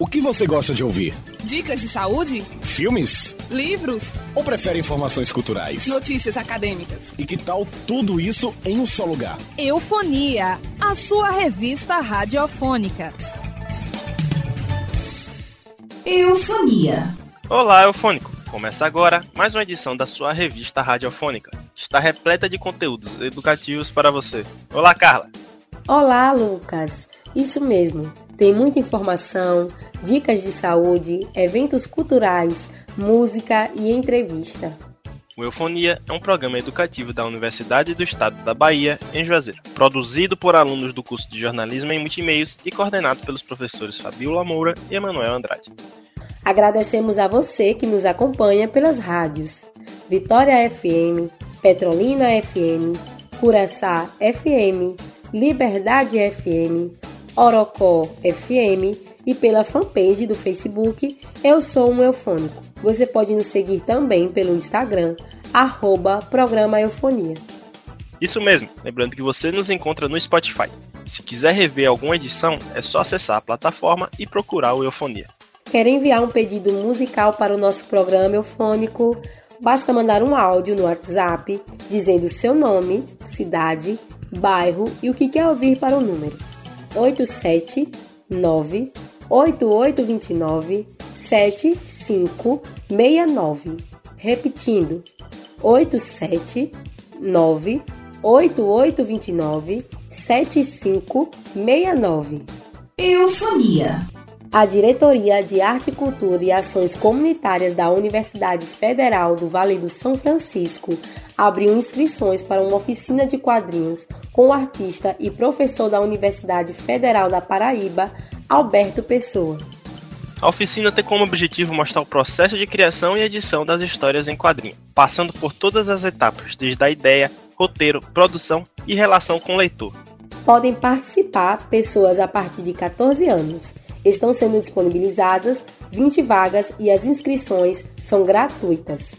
O que você gosta de ouvir? Dicas de saúde? Filmes? Livros? Ou prefere informações culturais? Notícias acadêmicas? E que tal tudo isso em um só lugar? Eufonia, a sua revista radiofônica. Eufonia. Olá, Eufônico. Começa agora mais uma edição da sua revista radiofônica. Está repleta de conteúdos educativos para você. Olá, Carla. Olá, Lucas. Isso mesmo. Tem muita informação, dicas de saúde, eventos culturais, música e entrevista. O Eufonia é um programa educativo da Universidade do Estado da Bahia, em Juazeiro, produzido por alunos do curso de jornalismo em multimeios e coordenado pelos professores Fabiola Moura e Emanuel Andrade. Agradecemos a você que nos acompanha pelas rádios Vitória FM, Petrolina FM, Curaçá FM, Liberdade FM, Orocó FM e pela fanpage do Facebook Eu Sou um Eufônico. Você pode nos seguir também pelo Instagram, arroba Programa Eufonia. Isso mesmo, lembrando que você nos encontra no Spotify. Se quiser rever alguma edição, é só acessar a plataforma e procurar o Eufonia. Quer enviar um pedido musical para o nosso programa eufônico? Basta mandar um áudio no WhatsApp dizendo seu nome, cidade, bairro e o que quer ouvir para o número 879 8829 7569. Repetindo, 879 8829 7569. Eufonia. A Diretoria de Arte, Cultura e Ações Comunitárias da Universidade Federal do Vale do São Francisco abriu inscrições para uma oficina de quadrinhos com o artista e professor da Universidade Federal da Paraíba, Alberto Pessoa. A oficina tem como objetivo mostrar o processo de criação e edição das histórias em quadrinho, passando por todas as etapas, desde a ideia, roteiro, produção e relação com o leitor. Podem participar pessoas a partir de 14 anos. Estão sendo disponibilizadas 20 vagas e as inscrições são gratuitas.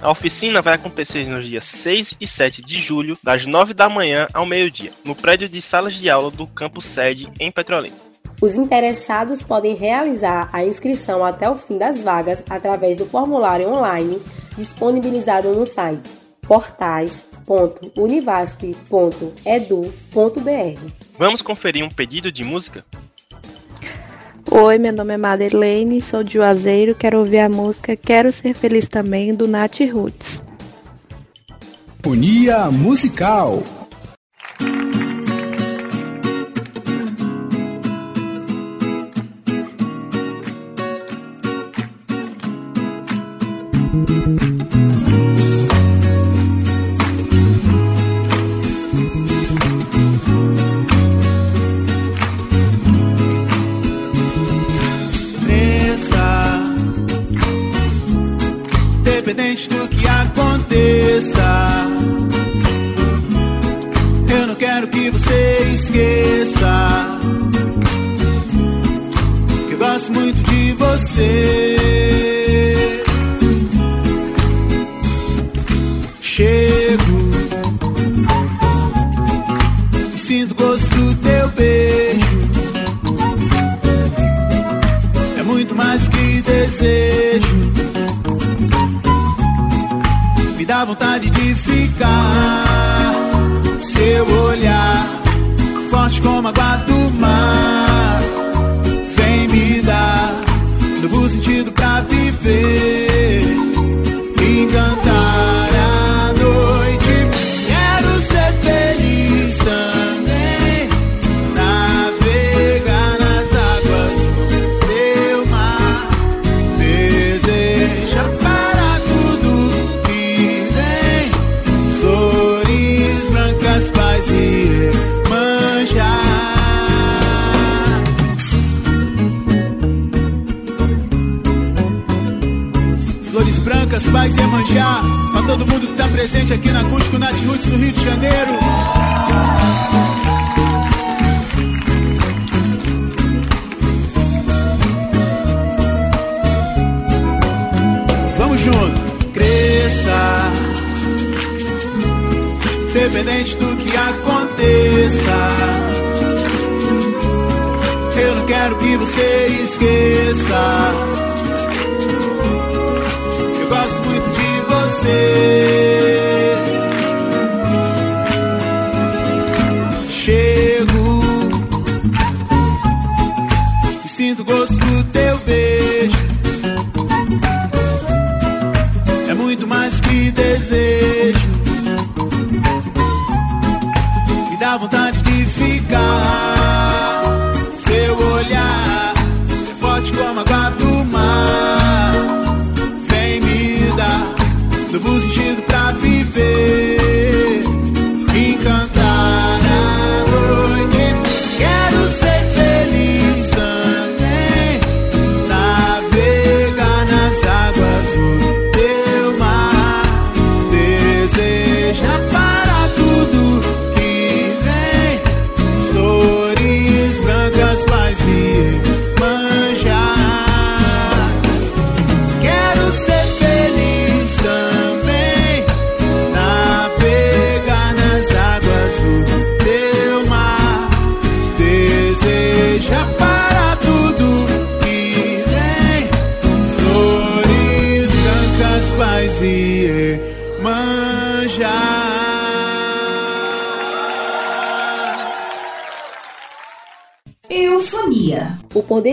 A oficina vai acontecer nos dias 6 e 7 de julho, das 9 da manhã ao meio-dia, no prédio de salas de aula do campus sede em Petrolina. Os interessados podem realizar a inscrição até o fim das vagas através do formulário online disponibilizado no site portais.univasp.edu.br. Vamos conferir um pedido de música? Oi, meu nome é Madeleine, sou de Juazeiro, quero ouvir a música Quero Ser Feliz Também, do Nath Roots. Unia Musical Independente do que aconteça. Eu não quero que você esqueça. Eu gosto muito de você.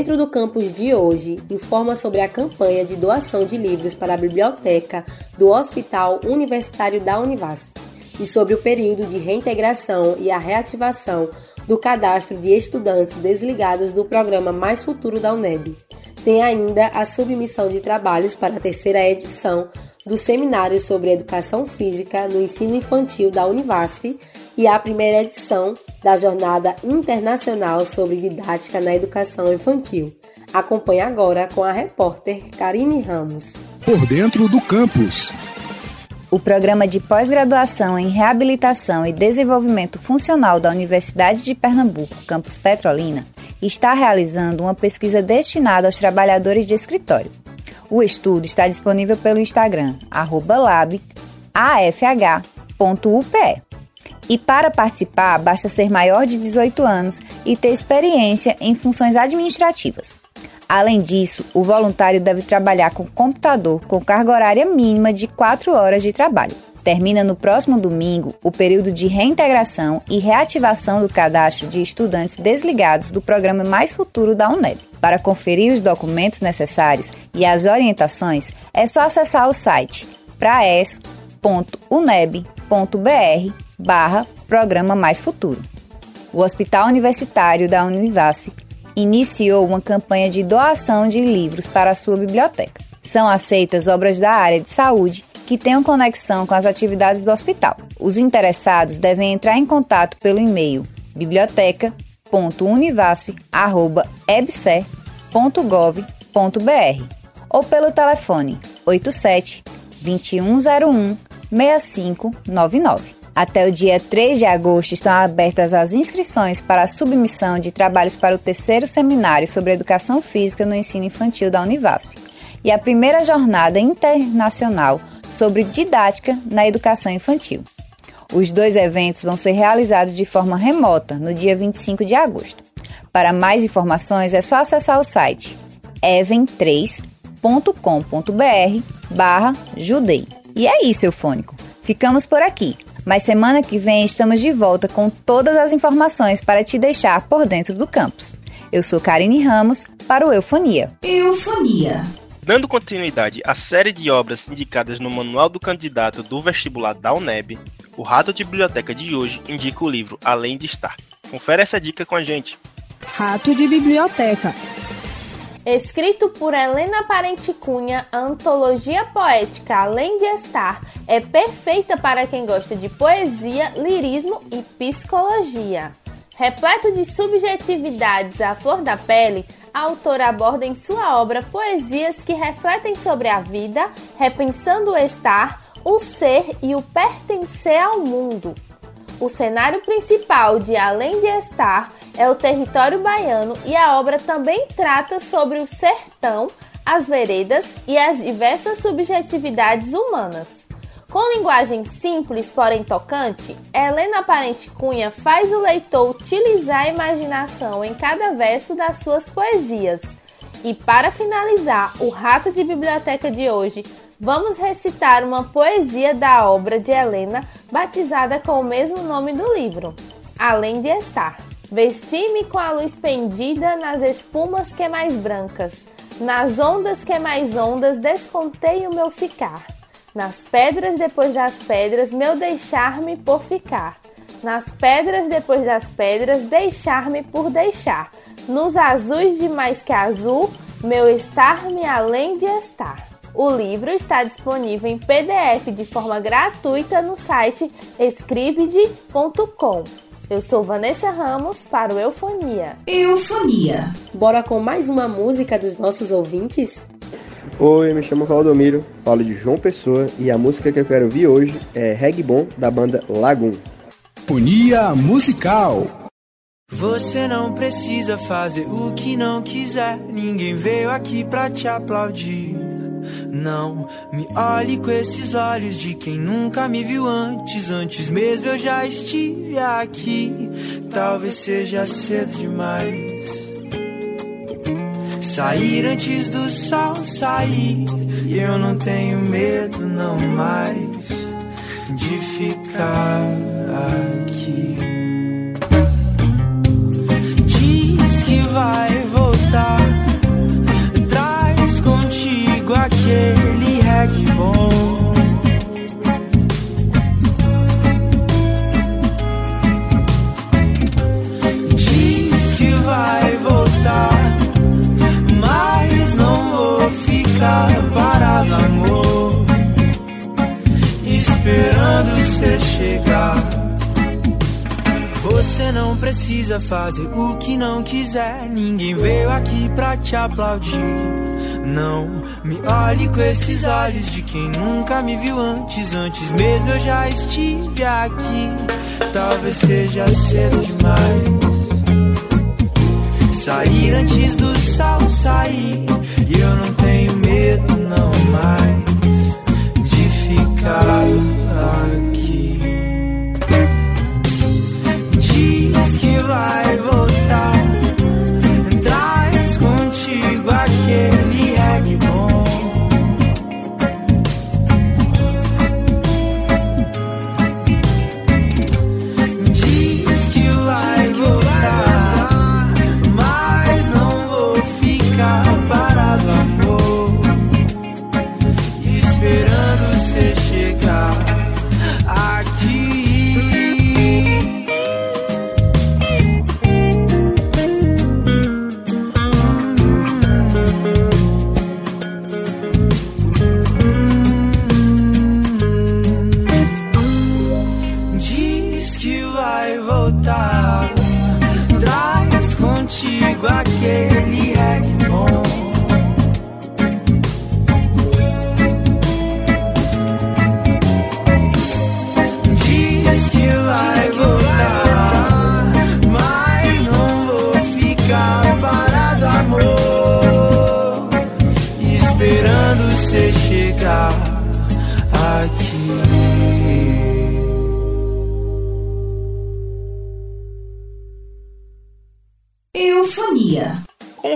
O Por Dentro do Campus de hoje informa sobre a campanha de doação de livros para a biblioteca do Hospital Universitário da Univasp e sobre o período de reintegração e a reativação do cadastro de estudantes desligados do programa Mais Futuro da UNEB. Tem ainda a submissão de trabalhos para a terceira edição do Seminário sobre Educação Física no Ensino Infantil da Univasf e a primeira edição da Jornada Internacional sobre Didática na Educação Infantil. Acompanhe agora com a repórter Karine Ramos. Por dentro do campus. O programa de pós-graduação em reabilitação e desenvolvimento funcional da Universidade de Pernambuco, campus Petrolina, está realizando uma pesquisa destinada aos trabalhadores de escritório. O estudo está disponível pelo Instagram lab.afh.upe. E para participar, basta ser maior de 18 anos e ter experiência em funções administrativas. Além disso, o voluntário deve trabalhar com computador com carga horária mínima de 4 horas de trabalho. Termina no próximo domingo o período de reintegração e reativação do cadastro de estudantes desligados do programa Mais Futuro da UNEB. Para conferir os documentos necessários e as orientações, é só acessar o site praes.uneb.br barra Programa Mais Futuro. O Hospital Universitário da Univasf iniciou uma campanha de doação de livros para a sua biblioteca. São aceitas obras da área de saúde que tenham conexão com as atividades do hospital. Os interessados devem entrar em contato pelo e-mail biblioteca.univasf.ebse.gov.br ou pelo telefone 87 2101 6599. Até o dia 3 de agosto estão abertas as inscrições para a submissão de trabalhos para o terceiro seminário sobre educação física no ensino infantil da Univasf e a primeira jornada internacional sobre didática na educação infantil. Os dois eventos vão ser realizados de forma remota no dia 25 de agosto. Para mais informações é só acessar o site even3.com.br barra judei. E é isso, Eufônico. Ficamos por aqui, mas semana que vem estamos de volta com todas as informações para te deixar por dentro do campus. Eu sou Karine Ramos para o Eufonia. Eufonia. Dando continuidade à série de obras indicadas no Manual do Candidato do Vestibular da UNEB, o Rato de Biblioteca de hoje indica o livro Além de Estar. Confere essa dica com a gente. Rato de Biblioteca. Escrito por Helena Parente Cunha, a antologia poética Além de Estar é perfeita para quem gosta de poesia, lirismo e psicologia. Repleto de subjetividades à flor da pele, a autora aborda em sua obra poesias que refletem sobre a vida, repensando o estar, o ser e o pertencer ao mundo. O cenário principal de Além de Estar é o território baiano e a obra também trata sobre o sertão, as veredas e as diversas subjetividades humanas. Com linguagem simples, porém tocante, Helena Parente Cunha faz o leitor utilizar a imaginação em cada verso das suas poesias. E para finalizar o Rato de Biblioteca de hoje, vamos recitar uma poesia da obra de Helena, batizada com o mesmo nome do livro, Além de Estar. Vesti-me com a luz pendida nas espumas que é mais brancas, nas ondas que é mais ondas, descontei o meu ficar. Nas pedras depois das pedras, meu deixar-me por ficar. Nas pedras depois das pedras, deixar-me por deixar. Nos azuis de mais que azul, meu estar-me além de estar. O livro está disponível em PDF de forma gratuita no site escribide.com. Eu sou Vanessa Ramos para o Eufonia. Eufonia. Bora com mais uma música dos nossos ouvintes? Oi, me chamo Valdomiro, falo de João Pessoa e a música que eu quero ouvir hoje é Reg Bom da banda Lagoon. Fonia musical. Você não precisa fazer o que não quiser, ninguém veio aqui pra te aplaudir. Não me olhe com esses olhos de quem nunca me viu antes. Antes mesmo eu já estive aqui. Talvez seja cedo demais. Sair antes do sol sair. E eu não tenho medo, não mais, de ficar aqui. Diz que vai aquele reggae bom. Diz que vai voltar. Mas não vou ficar parado, amor. Esperando você chegar. Você não precisa fazer o que não quiser. Ninguém veio aqui pra te aplaudir. Não me olhe com esses olhos de quem nunca me viu antes. Antes mesmo eu já estive aqui. Talvez seja cedo demais. Sair antes do sol sair. E eu não tenho medo, não mais, de ficar aqui. Diz que vai voltar.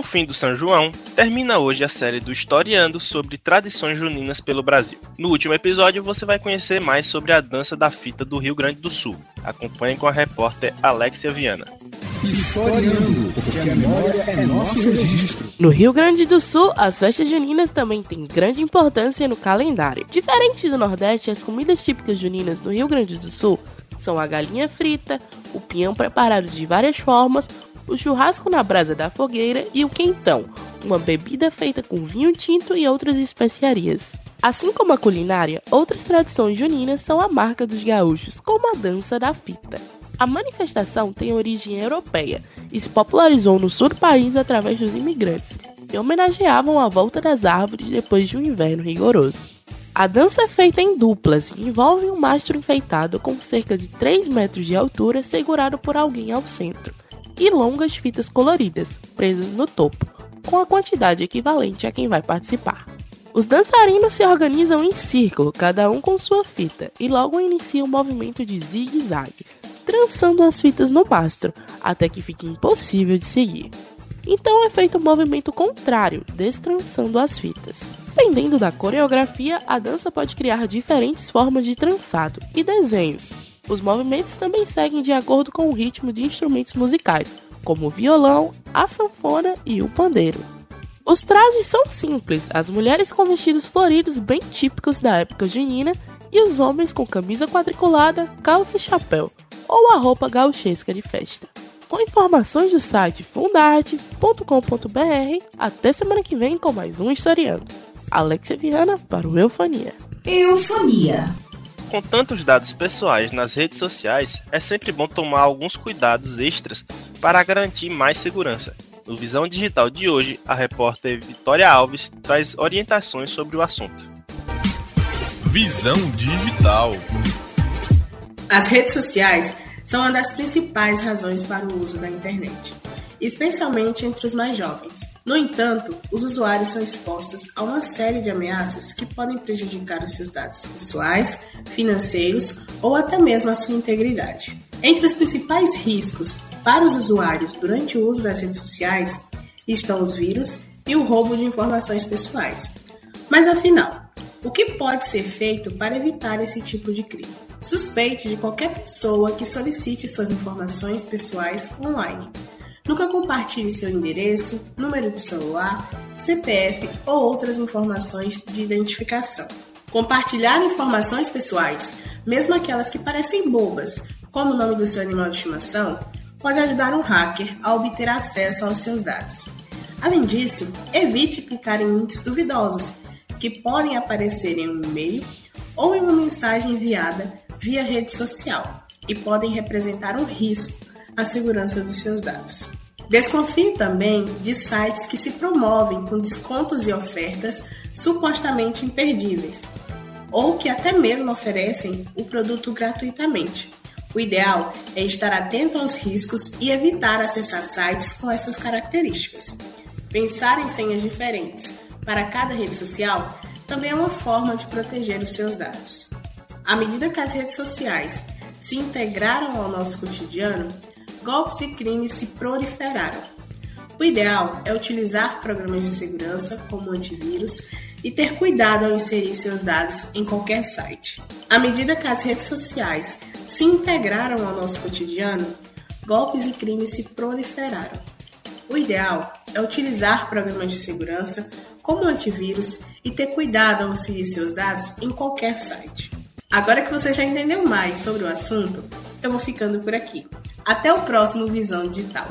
Com o fim do São João, termina hoje a série do Historiando sobre tradições juninas pelo Brasil. No último episódio, você vai conhecer mais sobre a dança da fita do Rio Grande do Sul. Acompanhe com a repórter Alexia Viana. Historiando, porque a memória é nosso registro. No Rio Grande do Sul, as festas juninas também têm grande importância no calendário. Diferente do Nordeste, as comidas típicas juninas no Rio Grande do Sul são a galinha frita, o pinhão preparado de várias formas, o churrasco na brasa da fogueira e o quentão, uma bebida feita com vinho tinto e outras especiarias. Assim como a culinária, outras tradições juninas são a marca dos gaúchos, como a dança da fita. A manifestação tem origem europeia e se popularizou no sul do país através dos imigrantes, que homenageavam a volta das árvores depois de um inverno rigoroso. A dança é feita em duplas e envolve um mastro enfeitado com cerca de 3 metros de altura segurado por alguém ao centro, e longas fitas coloridas presas no topo, com a quantidade equivalente a quem vai participar. Os dançarinos se organizam em círculo, cada um com sua fita, e logo iniciam o um movimento de zigue-zague, trançando as fitas no mastro, até que fique impossível de seguir. Então é feito o um movimento contrário, destrançando as fitas. Dependendo da coreografia, a dança pode criar diferentes formas de trançado e desenhos. Os movimentos também seguem de acordo com o ritmo de instrumentos musicais, como o violão, a sanfona e o pandeiro. Os trajes são simples, as mulheres com vestidos floridos bem típicos da época junina e os homens com camisa quadriculada, calça e chapéu, ou a roupa gauchesca de festa. Com informações do site fundarte.com.br, até semana que vem com mais um Historiando. Alexia Viana para o Eufonia. Eufonia. Com tantos dados pessoais nas redes sociais, é sempre bom tomar alguns cuidados extras para garantir mais segurança. No Visão Digital de hoje, a repórter Vitória Alves traz orientações sobre o assunto. Visão Digital. As redes sociais são uma das principais razões para o uso da internet, especialmente entre os mais jovens. No entanto, os usuários são expostos a uma série de ameaças que podem prejudicar os seus dados pessoais, financeiros ou até mesmo a sua integridade. Entre os principais riscos para os usuários durante o uso das redes sociais estão os vírus e o roubo de informações pessoais. Mas afinal, o que pode ser feito para evitar esse tipo de crime? Suspeite de qualquer pessoa que solicite suas informações pessoais online. Nunca compartilhe seu endereço, número de celular, CPF ou outras informações de identificação. Compartilhar informações pessoais, mesmo aquelas que parecem bobas, como o nome do seu animal de estimação, pode ajudar um hacker a obter acesso aos seus dados. Além disso, evite clicar em links duvidosos que podem aparecer em um e-mail ou em uma mensagem enviada via rede social e podem representar um risco à segurança dos seus dados. Desconfie também de sites que se promovem com descontos e ofertas supostamente imperdíveis, ou que até mesmo oferecem o produto gratuitamente. O ideal é estar atento aos riscos e evitar acessar sites com essas características. Pensar em senhas diferentes para cada rede social também é uma forma de proteger os seus dados. À medida que as redes sociais se integraram ao nosso cotidiano, golpes e crimes se proliferaram. O ideal é utilizar programas de segurança como antivírus e ter cuidado ao inserir seus dados em qualquer site. À medida que as redes sociais se integraram ao nosso cotidiano, golpes e crimes se proliferaram. O ideal é utilizar programas de segurança como antivírus e ter cuidado ao inserir seus dados em qualquer site. Agora que você já entendeu mais sobre o assunto, eu vou ficando por aqui. Até o próximo Visão Digital.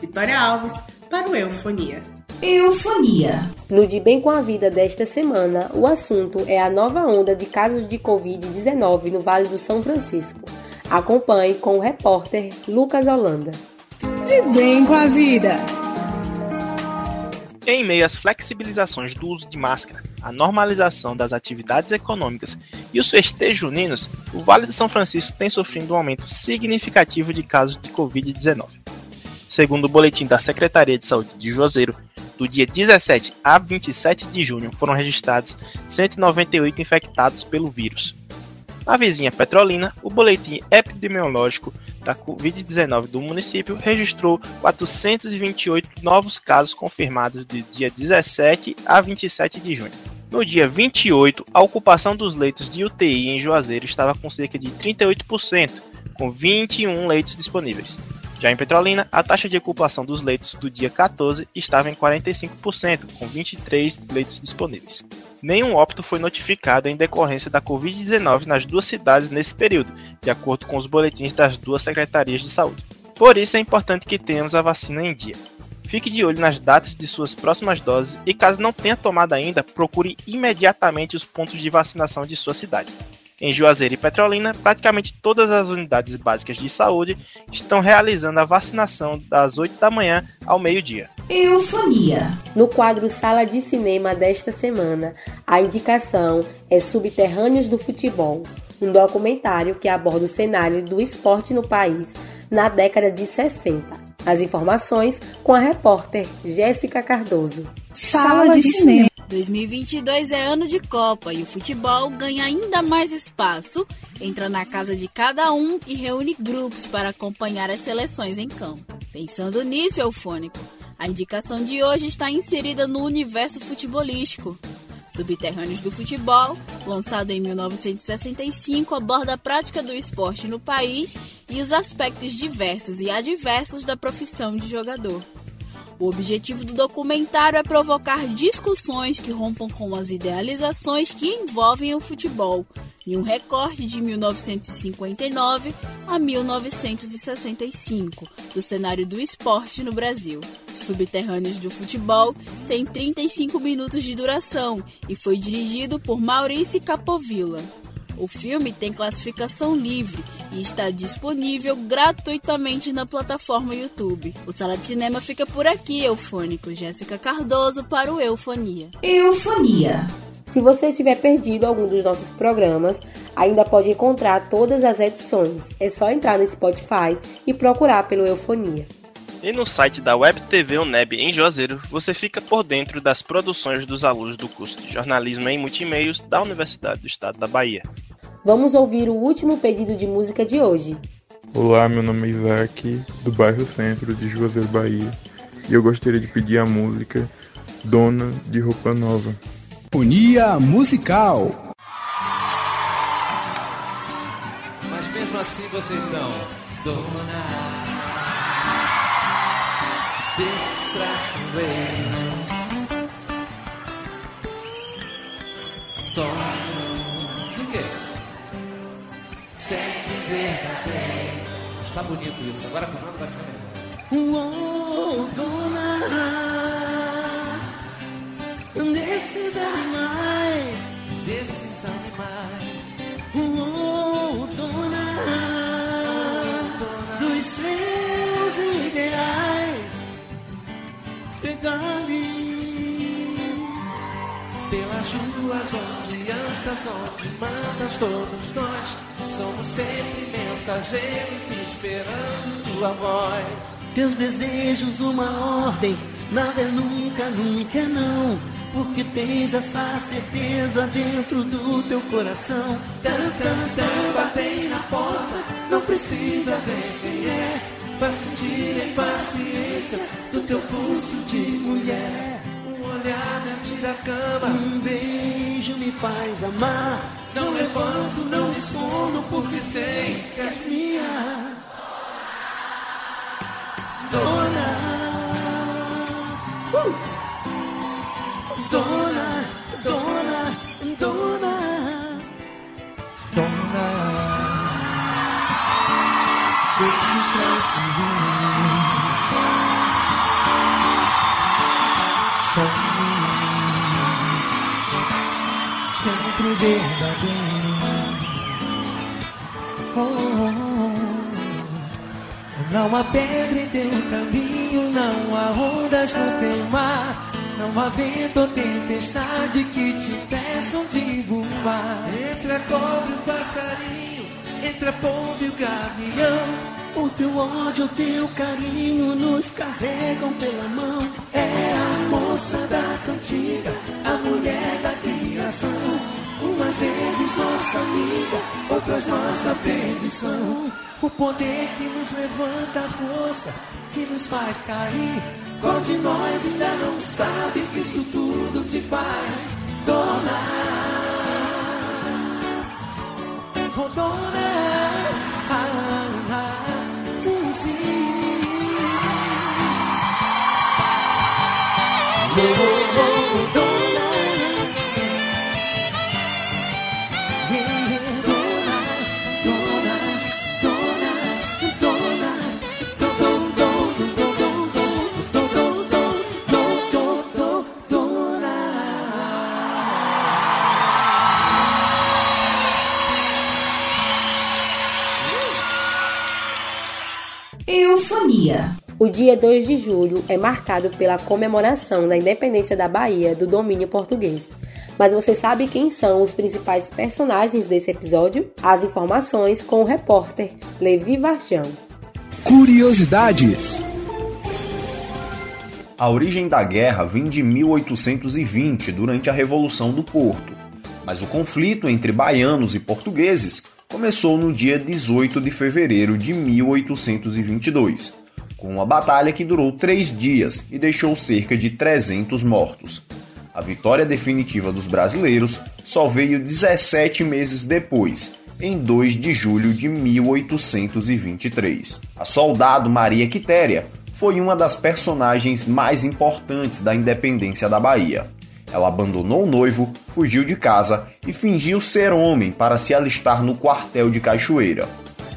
Vitória Alves para o Eufonia. Eufonia. No De Bem com a Vida desta semana, o assunto é a nova onda de casos de Covid-19 no Vale do São Francisco. Acompanhe com o repórter Lucas Holanda. De Bem com a Vida. Em meio às flexibilizações do uso de máscara, a normalização das atividades econômicas e os festejos juninos, o Vale do São Francisco tem sofrido um aumento significativo de casos de Covid-19. Segundo o boletim da Secretaria de Saúde de Juazeiro, do dia 17 a 27 de junho foram registrados 198 infectados pelo vírus. Na vizinha Petrolina, o boletim epidemiológico da Covid-19 do município registrou 428 novos casos confirmados de dia 17 a 27 de junho. No dia 28, a ocupação dos leitos de UTI em Juazeiro estava com cerca de 38%, com 21 leitos disponíveis. Já em Petrolina, a taxa de ocupação dos leitos do dia 14 estava em 45%, com 23 leitos disponíveis. Nenhum óbito foi notificado em decorrência da Covid-19 nas duas cidades nesse período, de acordo com os boletins das duas secretarias de saúde. Por isso é importante que tenhamos a vacina em dia. Fique de olho nas datas de suas próximas doses e, caso não tenha tomado ainda, procure imediatamente os pontos de vacinação de sua cidade. Em Juazeiro e Petrolina, praticamente todas as unidades básicas de saúde estão realizando a vacinação das 8 da manhã ao meio-dia. Eufonia. No quadro Sala de Cinema desta semana, a indicação é Subterrâneos do Futebol, um documentário que aborda o cenário do esporte no país na década de 60. As informações com a repórter Jéssica Cardoso. Sala de Cinema. 2022 é ano de Copa e o futebol ganha ainda mais espaço, entra na casa de cada um e reúne grupos para acompanhar as seleções em campo. Pensando nisso, Eufônico, a indicação de hoje está inserida no universo futebolístico. Subterrâneos do Futebol, lançado em 1965, aborda a prática do esporte no país e os aspectos diversos e adversos da profissão de jogador. O objetivo do documentário é provocar discussões que rompam com as idealizações que envolvem o futebol, em um recorte de 1959 a 1965 do cenário do esporte no Brasil. Subterrâneos do Futebol tem 35 minutos de duração e foi dirigido por Maurício Capovilla. O filme tem classificação livre e está disponível gratuitamente na plataforma YouTube. O Sala de Cinema fica por aqui, Eufônico. Jéssica Cardoso para o Eufonia. Eufonia. Se você tiver perdido algum dos nossos programas, ainda pode encontrar todas as edições. É só entrar no Spotify e procurar pelo Eufonia. E no site da Web TV UNEB em Juazeiro, você fica por dentro das produções dos alunos do curso de Jornalismo em Multimeios da Universidade do Estado da Bahia. Vamos ouvir o último pedido de música de hoje. Olá, meu nome é Isaac, do bairro Centro de Juazeiro, Bahia, e eu gostaria de pedir a música Dona de Roupa Nova. Fonia musical. Mas mesmo assim vocês são dona Sonho de quê? Sempre verdadeiro. Está bonito isso. Agora comando vai ficar melhor. Uou, dona desses pegar-lhe pelas ruas onde andas, onde mandas todos nós. Somos sempre mensageiros esperando tua voz. Teus desejos, uma ordem, nada é nunca, nunca é não porque tens essa certeza dentro do teu coração. Tan, tan, tan, batei na porta, não precisa ver quem é. Pra sentir a impaciência do teu pulso de mulher. Um olhar me atira a cama, um beijo me faz amar. Não levanto, não me sono, porque sei que és minha. Dona. Uh! Sempre verdadeiros. Oh. Não há pedra em teu caminho, não há ondas no teu mar. Não há vento ou tempestade que te peçam de voar. Entre a cobra e o passarinho, entre a pomba e o gavião. O teu ódio, o teu carinho nos carregam pela mão. É a moça da cantiga, a mulher da criação. Umas vezes nossa amiga, outras nossa perdição. O poder que nos levanta a força, que nos faz cair qual de nós ainda não sabe que isso tudo te faz dona? Oh, dona, Dona. O dia 2 de julho é marcado pela comemoração da independência da Bahia do domínio português. Mas você sabe quem são os principais personagens desse episódio? As informações com o repórter Levi Varjão. Curiosidades. A origem da guerra vem de 1820, durante a Revolução do Porto, mas o conflito entre baianos e portugueses começou no dia 18 de fevereiro de 1822, com uma batalha que durou três dias e deixou cerca de 300 mortos. A vitória definitiva dos brasileiros só veio 17 meses depois, em 2 de julho de 1823. A soldado Maria Quitéria foi uma das personagens mais importantes da independência da Bahia. Ela abandonou o noivo, fugiu de casa e fingiu ser homem para se alistar no quartel de Cachoeira.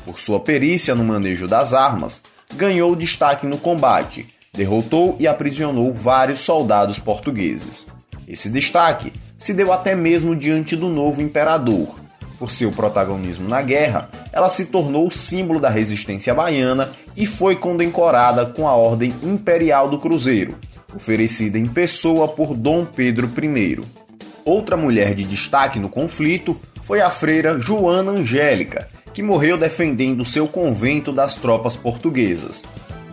Por sua perícia no manejo das armas, ganhou destaque no combate, derrotou e aprisionou vários soldados portugueses. Esse destaque se deu até mesmo diante do novo imperador. Por seu protagonismo na guerra, ela se tornou símbolo da resistência baiana e foi condecorada com a Ordem Imperial do Cruzeiro, oferecida em pessoa por Dom Pedro I. Outra mulher de destaque no conflito foi a freira Joana Angélica, que morreu defendendo seu convento das tropas portuguesas.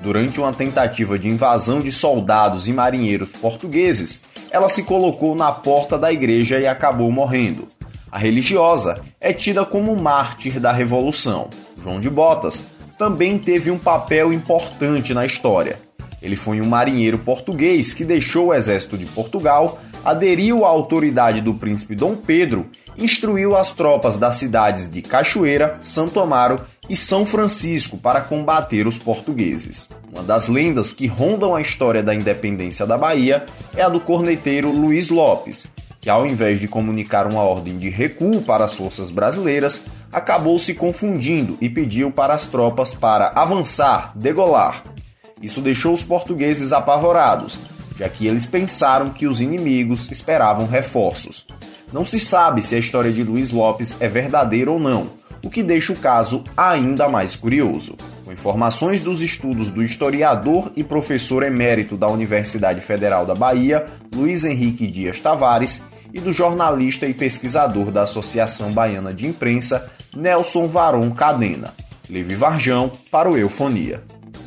Durante uma tentativa de invasão de soldados e marinheiros portugueses, ela se colocou na porta da igreja e acabou morrendo. A religiosa é tida como mártir da Revolução. João de Botas também teve um papel importante na história. Ele foi um marinheiro português que deixou o exército de Portugal, aderiu à autoridade do príncipe Dom Pedro, instruiu as tropas das cidades de Cachoeira, Santo Amaro e São Francisco para combater os portugueses. Uma das lendas que rondam a história da independência da Bahia é a do corneteiro Luiz Lopes, que ao invés de comunicar uma ordem de recuo para as forças brasileiras, acabou se confundindo e pediu para as tropas para avançar, degolar. Isso deixou os portugueses apavorados, já que eles pensaram que os inimigos esperavam reforços. Não se sabe se a história de Luiz Lopes é verdadeira ou não, o que deixa o caso ainda mais curioso. Com informações dos estudos do historiador e professor emérito da Universidade Federal da Bahia, Luiz Henrique Dias Tavares, e do jornalista e pesquisador da Associação Baiana de Imprensa, Nelson Varon Cadena. Levi Varjão para o Eufonia.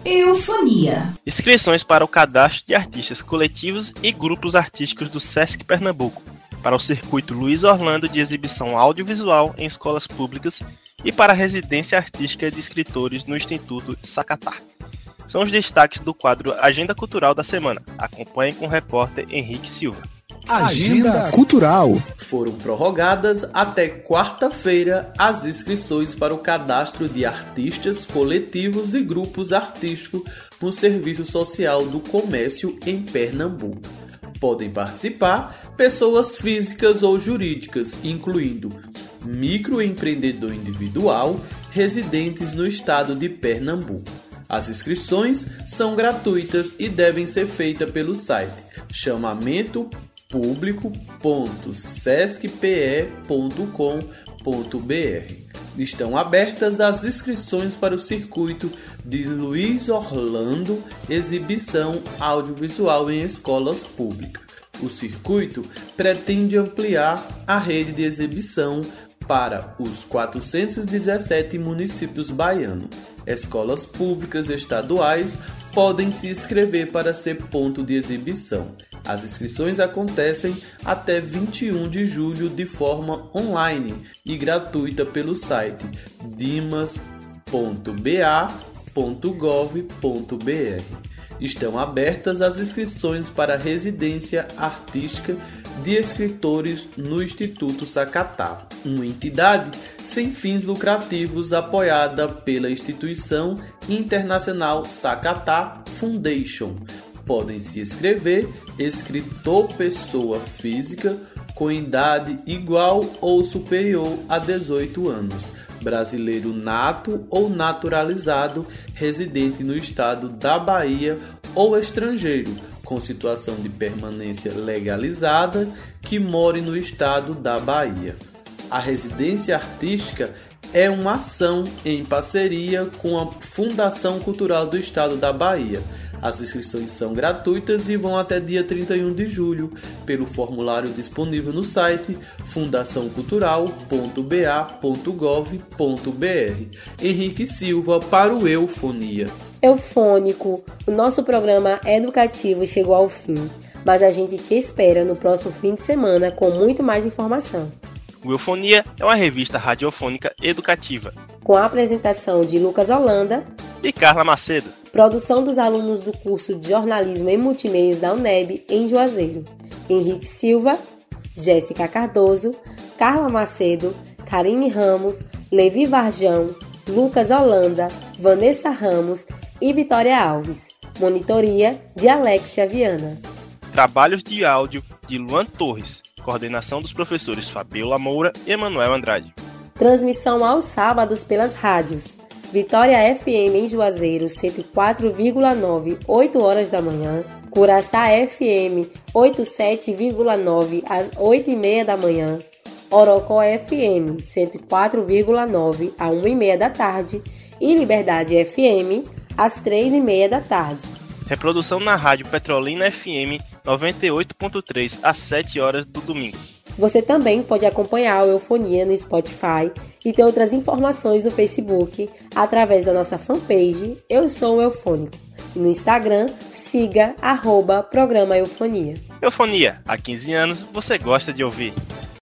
Eufonia. Inscrições para o cadastro de artistas coletivos e grupos artísticos do SESC Pernambuco para o circuito Luiz Orlando de exibição audiovisual em escolas públicas e para a residência artística de escritores no Instituto Sacatá. São os destaques do quadro Agenda Cultural da semana. Acompanhe com o repórter Henrique Silva. Agenda Cultural. Foram prorrogadas até quarta-feira as inscrições para o cadastro de artistas, coletivos e grupos artísticos no Serviço Social do Comércio em Pernambuco. Podem participar pessoas físicas ou jurídicas, incluindo microempreendedor individual, residentes no estado de Pernambuco. As inscrições são gratuitas e devem ser feitas pelo site chamamento público.sescpe.com.br. Estão abertas as inscrições para o circuito de Luiz Orlando Exibição Audiovisual em Escolas Públicas. O circuito pretende ampliar a rede de exibição para os 417 municípios baianos. Escolas públicas estaduais podem se inscrever para ser ponto de exibição. As inscrições acontecem até 21 de julho de forma online e gratuita pelo site dimas.ba.gov.br. Estão abertas as inscrições para a residência artística de escritores no Instituto Sacatá, uma entidade sem fins lucrativos apoiada pela instituição internacional Sacatá Foundation podem se inscrever escritor pessoa física com idade igual ou superior a 18 anos, brasileiro nato ou naturalizado, residente no estado da Bahia ou estrangeiro com situação de permanência legalizada que more no estado da Bahia. A residência artística é uma ação em parceria com a Fundação Cultural do Estado da Bahia as inscrições são gratuitas e vão até dia 31 de julho, pelo formulário disponível no site fundaçãocultural.ba.gov.br. Henrique Silva para o Eufonia. Eufônico, o nosso programa educativo chegou ao fim, mas a gente te espera no próximo fim de semana com muito mais informação. O Eufonia é uma revista radiofônica educativa. Com a apresentação de Lucas Holanda e Carla Macedo. Produção dos alunos do curso de Jornalismo e Multimeios da UNEB em Juazeiro. Henrique Silva, Jéssica Cardoso, Carla Macedo, Karine Ramos, Levi Varjão, Lucas Holanda, Vanessa Ramos e Vitória Alves. Monitoria de Alexia Viana. Trabalhos de áudio de Luan Torres. Coordenação dos professores Fabiola Moura e Emanuel Andrade. Transmissão aos sábados pelas rádios. Vitória FM em Juazeiro, 104,9, 8 horas da manhã. Curaçá FM, 87,9 às 8 e meia da manhã. Orocó FM 104,9 a 1 e meia da tarde e Liberdade FM às 3 e meia da tarde. Reprodução na rádio Petrolina FM 98.3 às 7 horas do domingo. Você também pode acompanhar o Eufonia no Spotify e ter outras informações no Facebook através da nossa fanpage Eu Sou o Eufônico. E no Instagram, siga arroba programa Eufonia. Eufonia, há 15 anos você gosta de ouvir.